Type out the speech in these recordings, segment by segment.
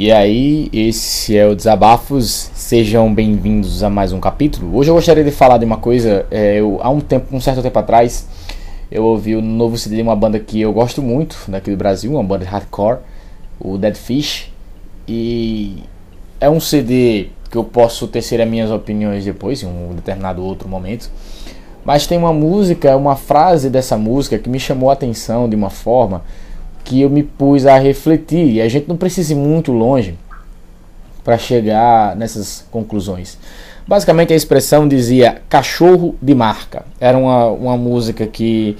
E aí, esse é o Desabafos. Sejam bem-vindos a mais um capítulo. Hoje eu gostaria de falar de uma coisa. É, eu, há um tempo, um certo tempo atrás, eu ouvi o novo CD de uma banda que eu gosto muito daqui do Brasil, uma banda de hardcore, o Dead Fish. E é um CD que eu posso tecer as minhas opiniões depois, em um determinado outro momento. Mas tem uma música, uma frase dessa música que me chamou a atenção de uma forma que eu me pus a refletir. E a gente não precisa ir muito longe para chegar nessas conclusões. Basicamente a expressão dizia cachorro de marca. Era uma, uma música que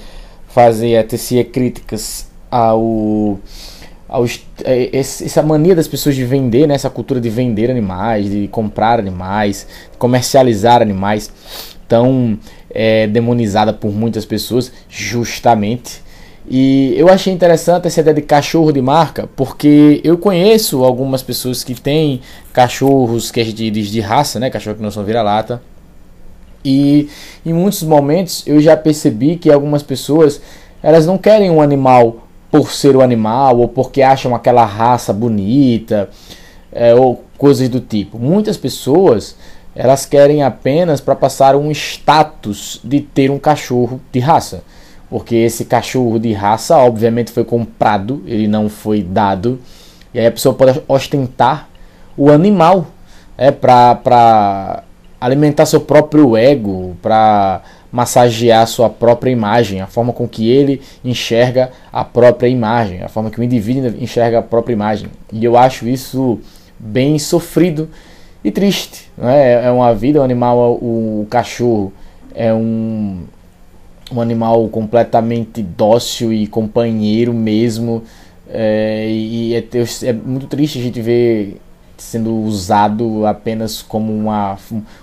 fazia, tecia críticas ao, ao essa mania das pessoas de vender, né, essa cultura de vender animais, de comprar animais, comercializar animais, tão é, demonizada por muitas pessoas, justamente e eu achei interessante essa ideia de cachorro de marca, porque eu conheço algumas pessoas que têm cachorros que gente diz de raça, né? Cachorro que não são vira-lata. E em muitos momentos eu já percebi que algumas pessoas elas não querem um animal por ser o um animal ou porque acham aquela raça bonita é, ou coisas do tipo. Muitas pessoas elas querem apenas para passar um status de ter um cachorro de raça porque esse cachorro de raça, obviamente, foi comprado, ele não foi dado. E aí a pessoa pode ostentar o animal é, para alimentar seu próprio ego, para massagear sua própria imagem, a forma com que ele enxerga a própria imagem, a forma que o indivíduo enxerga a própria imagem. E eu acho isso bem sofrido e triste. Né? É uma vida, o um animal, o cachorro é um um animal completamente dócil e companheiro mesmo. É, e é, é, muito triste a gente ver sendo usado apenas como uma,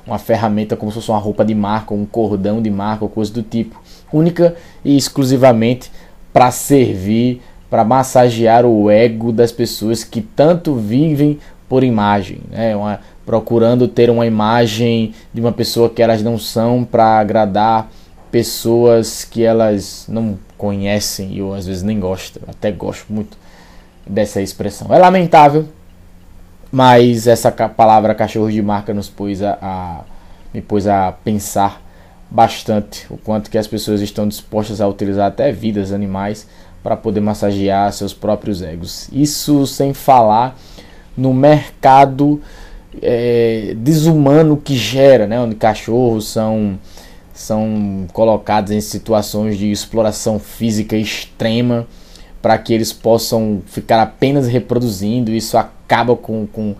uma ferramenta, como se fosse uma roupa de marca, um cordão de marca ou coisa do tipo. Única e exclusivamente para servir, para massagear o ego das pessoas que tanto vivem por imagem, né? Uma, procurando ter uma imagem de uma pessoa que elas não são para agradar pessoas que elas não conhecem e eu às vezes nem gosto, até gosto muito dessa expressão. É lamentável, mas essa palavra cachorro de marca nos pôs a, a, me pôs a pensar bastante o quanto que as pessoas estão dispostas a utilizar até vidas animais para poder massagear seus próprios egos. Isso sem falar no mercado é, desumano que gera, né, onde cachorros são são colocados em situações de exploração física extrema para que eles possam ficar apenas reproduzindo. Isso acaba com, com,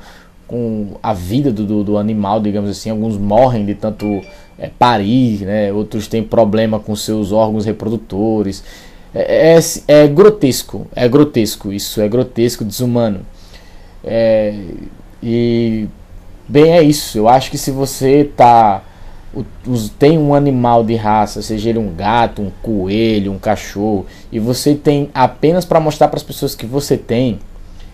com a vida do, do, do animal, digamos assim. Alguns morrem de tanto é, parir, né? outros têm problema com seus órgãos reprodutores. É, é, é grotesco, é grotesco isso, é grotesco, desumano. É, e bem, é isso. Eu acho que se você está tem um animal de raça, seja ele um gato, um coelho, um cachorro, e você tem apenas para mostrar para as pessoas que você tem,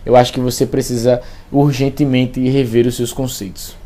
eu acho que você precisa urgentemente rever os seus conceitos.